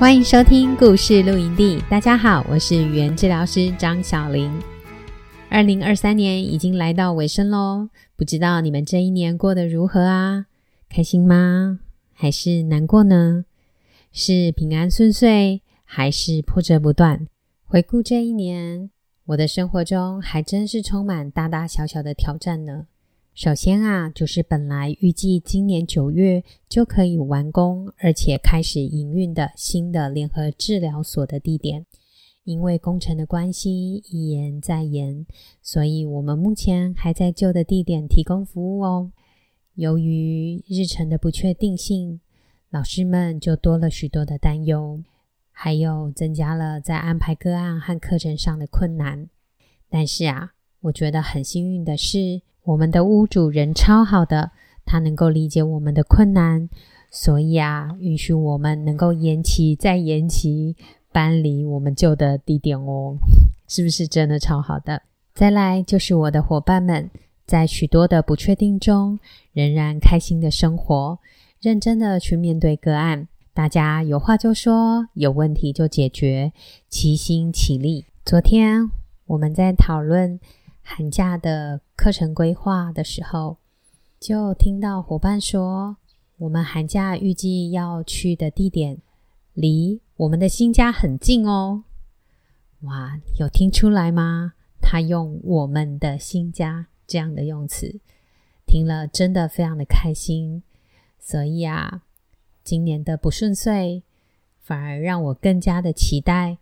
欢迎收听故事露营地。大家好，我是语言治疗师张小玲。二零二三年已经来到尾声喽，不知道你们这一年过得如何啊？开心吗？还是难过呢？是平安顺遂，还是波折不断？回顾这一年，我的生活中还真是充满大大小小的挑战呢。首先啊，就是本来预计今年九月就可以完工，而且开始营运的新的联合治疗所的地点，因为工程的关系一延再延，所以我们目前还在旧的地点提供服务哦。由于日程的不确定性，老师们就多了许多的担忧，还有增加了在安排个案和课程上的困难。但是啊，我觉得很幸运的是，我们的屋主人超好的，他能够理解我们的困难，所以啊，允许我们能够延期再延期搬离我们旧的地点哦，是不是真的超好的？再来就是我的伙伴们，在许多的不确定中，仍然开心的生活，认真的去面对个案，大家有话就说，有问题就解决，齐心齐力。昨天我们在讨论。寒假的课程规划的时候，就听到伙伴说，我们寒假预计要去的地点离我们的新家很近哦。哇，有听出来吗？他用“我们的新家”这样的用词，听了真的非常的开心。所以啊，今年的不顺遂，反而让我更加的期待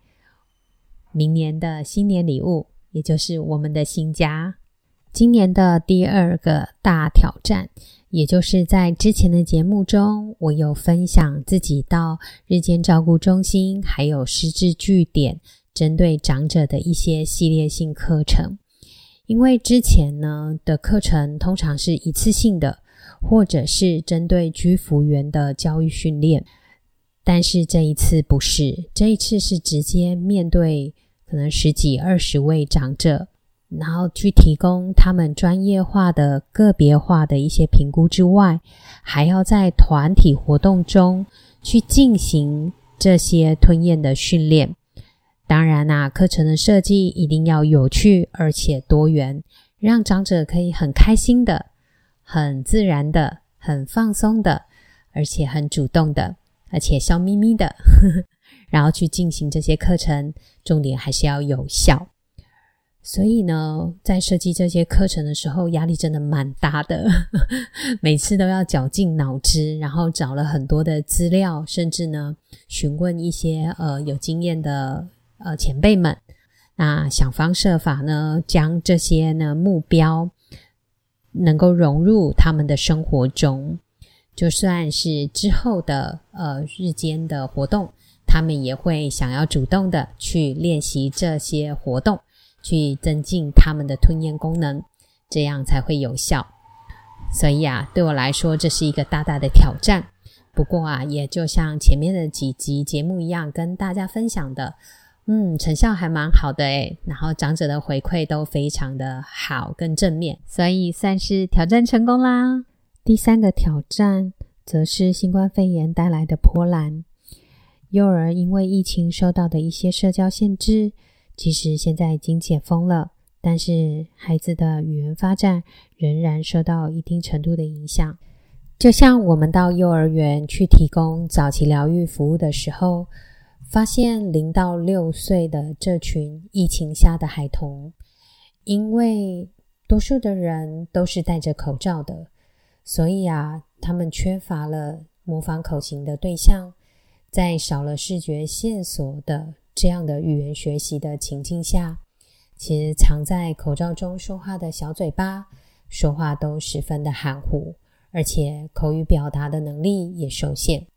明年的新年礼物。也就是我们的新家。今年的第二个大挑战，也就是在之前的节目中，我有分享自己到日间照顾中心，还有失智据点，针对长者的一些系列性课程。因为之前呢的课程通常是一次性的，或者是针对居服员的教育训练，但是这一次不是，这一次是直接面对。可能十几二十位长者，然后去提供他们专业化的、个别化的一些评估之外，还要在团体活动中去进行这些吞咽的训练。当然啦、课程的设计一定要有趣而且多元，让长者可以很开心的、很自然的、很放松的，而且很主动的，而且笑眯眯的。呵 呵然后去进行这些课程，重点还是要有效。所以呢，在设计这些课程的时候，压力真的蛮大的，每次都要绞尽脑汁，然后找了很多的资料，甚至呢，询问一些呃有经验的呃前辈们，那想方设法呢，将这些呢目标能够融入他们的生活中，就算是之后的呃日间的活动。他们也会想要主动的去练习这些活动，去增进他们的吞咽功能，这样才会有效。所以啊，对我来说，这是一个大大的挑战。不过啊，也就像前面的几集节目一样，跟大家分享的，嗯，成效还蛮好的诶。然后长者的回馈都非常的好，更正面，所以算是挑战成功啦。第三个挑战，则是新冠肺炎带来的波澜。幼儿因为疫情受到的一些社交限制，其实现在已经解封了，但是孩子的语言发展仍然受到一定程度的影响。就像我们到幼儿园去提供早期疗愈服务的时候，发现零到六岁的这群疫情下的孩童，因为多数的人都是戴着口罩的，所以啊，他们缺乏了模仿口型的对象。在少了视觉线索的这样的语言学习的情境下，其实藏在口罩中说话的小嘴巴说话都十分的含糊，而且口语表达的能力也受限。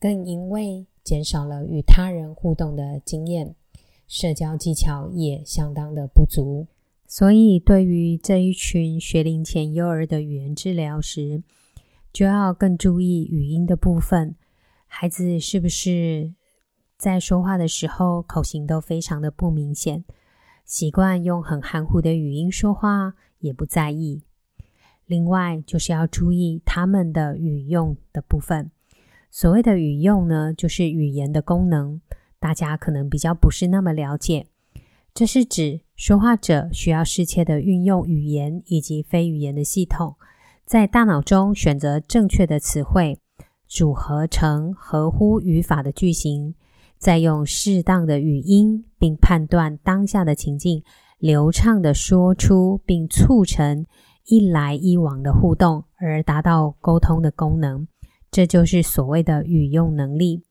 更因为减少了与他人互动的经验，社交技巧也相当的不足。所以，对于这一群学龄前幼儿的语言治疗时，就要更注意语音的部分。孩子是不是在说话的时候口型都非常的不明显？习惯用很含糊的语音说话，也不在意。另外，就是要注意他们的语用的部分。所谓的语用呢，就是语言的功能，大家可能比较不是那么了解。这是指说话者需要适切的运用语言以及非语言的系统，在大脑中选择正确的词汇，组合成合乎语法的句型，再用适当的语音，并判断当下的情境，流畅地说出，并促成一来一往的互动，而达到沟通的功能。这就是所谓的语用能力。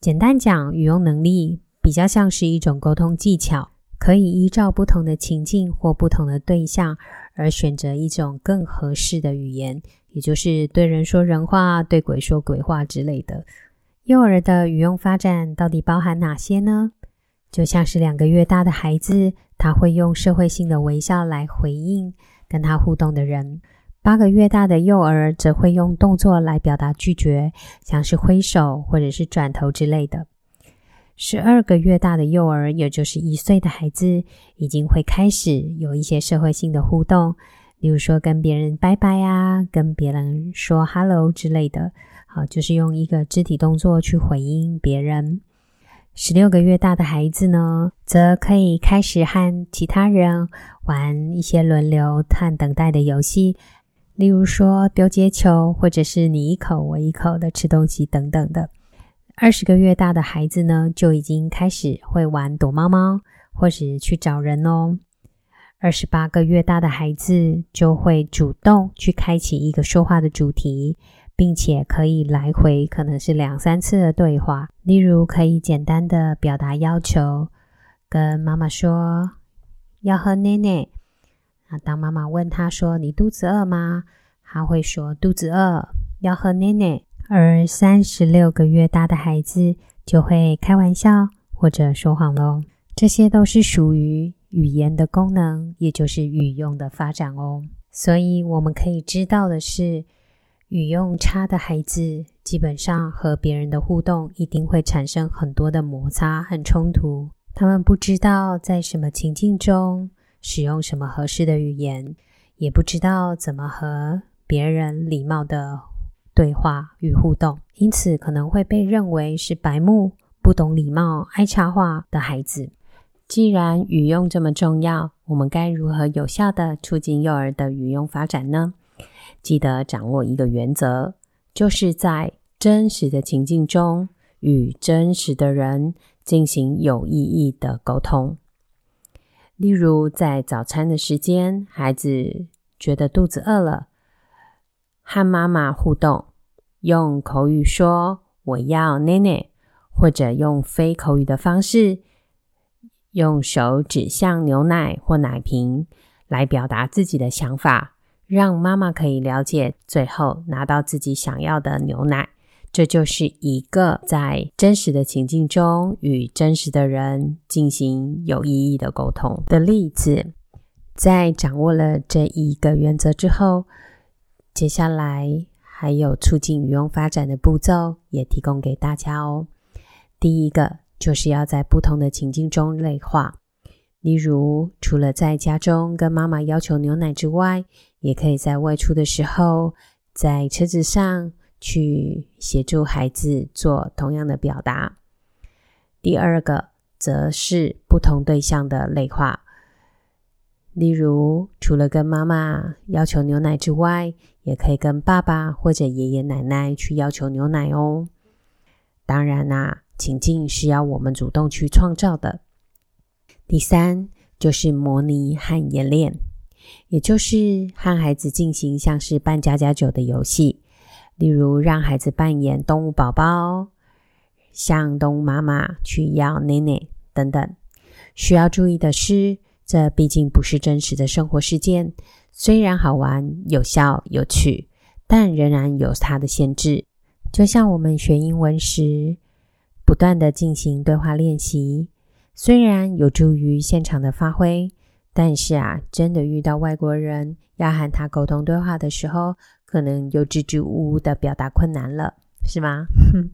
简单讲，语用能力比较像是一种沟通技巧。可以依照不同的情境或不同的对象而选择一种更合适的语言，也就是对人说人话，对鬼说鬼话之类的。幼儿的语用发展到底包含哪些呢？就像是两个月大的孩子，他会用社会性的微笑来回应跟他互动的人；八个月大的幼儿则会用动作来表达拒绝，像是挥手或者是转头之类的。十二个月大的幼儿，也就是一岁的孩子，已经会开始有一些社会性的互动，例如说跟别人拜拜啊，跟别人说 hello 之类的，好，就是用一个肢体动作去回应别人。十六个月大的孩子呢，则可以开始和其他人玩一些轮流和等待的游戏，例如说丢接球，或者是你一口我一口的吃东西等等的。二十个月大的孩子呢，就已经开始会玩躲猫猫，或是去找人哦。二十八个月大的孩子就会主动去开启一个说话的主题，并且可以来回可能是两三次的对话。例如，可以简单的表达要求，跟妈妈说要喝奶奶。啊当妈妈问他说：“你肚子饿吗？”他会说：“肚子饿，要喝奶奶。”而三十六个月大的孩子就会开玩笑或者说谎喽，这些都是属于语言的功能，也就是语用的发展哦。所以我们可以知道的是，语用差的孩子基本上和别人的互动一定会产生很多的摩擦和冲突。他们不知道在什么情境中使用什么合适的语言，也不知道怎么和别人礼貌的。对话与互动，因此可能会被认为是白目、不懂礼貌、爱插话的孩子。既然语用这么重要，我们该如何有效的促进幼儿的语用发展呢？记得掌握一个原则，就是在真实的情境中与真实的人进行有意义的沟通。例如，在早餐的时间，孩子觉得肚子饿了，和妈妈互动。用口语说“我要奶奶”，或者用非口语的方式，用手指向牛奶或奶瓶来表达自己的想法，让妈妈可以了解，最后拿到自己想要的牛奶。这就是一个在真实的情境中与真实的人进行有意义的沟通的例子。在掌握了这一个原则之后，接下来。还有促进语用发展的步骤也提供给大家哦。第一个就是要在不同的情境中类化，例如除了在家中跟妈妈要求牛奶之外，也可以在外出的时候，在车子上去协助孩子做同样的表达。第二个则是不同对象的类化。例如，除了跟妈妈要求牛奶之外，也可以跟爸爸或者爷爷奶奶去要求牛奶哦。当然啦，情境是要我们主动去创造的。第三，就是模拟和演练，也就是和孩子进行像是扮家家酒的游戏，例如让孩子扮演动物宝宝，向动物妈妈去要奶奶等等。需要注意的是，这毕竟不是真实的生活事件，虽然好玩、有效、有趣，但仍然有它的限制。就像我们学英文时，不断地进行对话练习，虽然有助于现场的发挥，但是啊，真的遇到外国人要和他沟通对话的时候，可能又支支吾吾的表达困难了，是吗？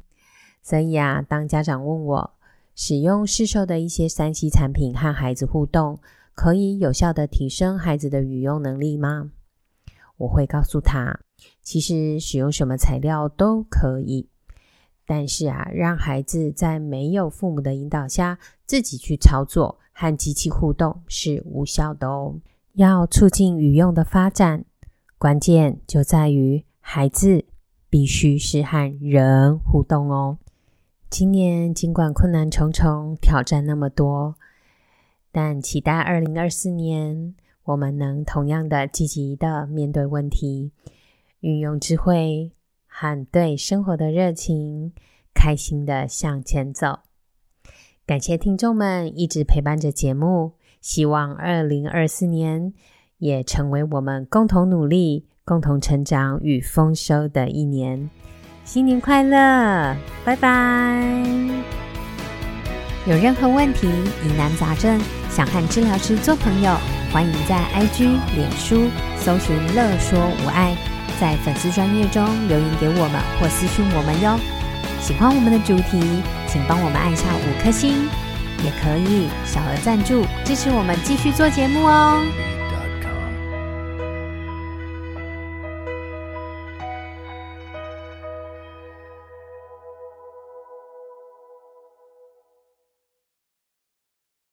所以啊，当家长问我使用市售的一些三 C 产品和孩子互动，可以有效的提升孩子的语用能力吗？我会告诉他，其实使用什么材料都可以，但是啊，让孩子在没有父母的引导下自己去操作和机器互动是无效的哦。要促进语用的发展，关键就在于孩子必须是和人互动哦。今年尽管困难重重，挑战那么多，但期待二零二四年我们能同样的积极的面对问题，运用智慧和对生活的热情，开心的向前走。感谢听众们一直陪伴着节目。希望二零二四年也成为我们共同努力、共同成长与丰收的一年。新年快乐，拜拜！有任何问题、疑难杂症，想和治疗师做朋友，欢迎在 IG、脸书搜寻“乐说无碍”，在粉丝专页中留言给我们或私讯我们哟。喜欢我们的主题，请帮我们按下五颗星。也可以小额赞助支持我们继续做节目哦。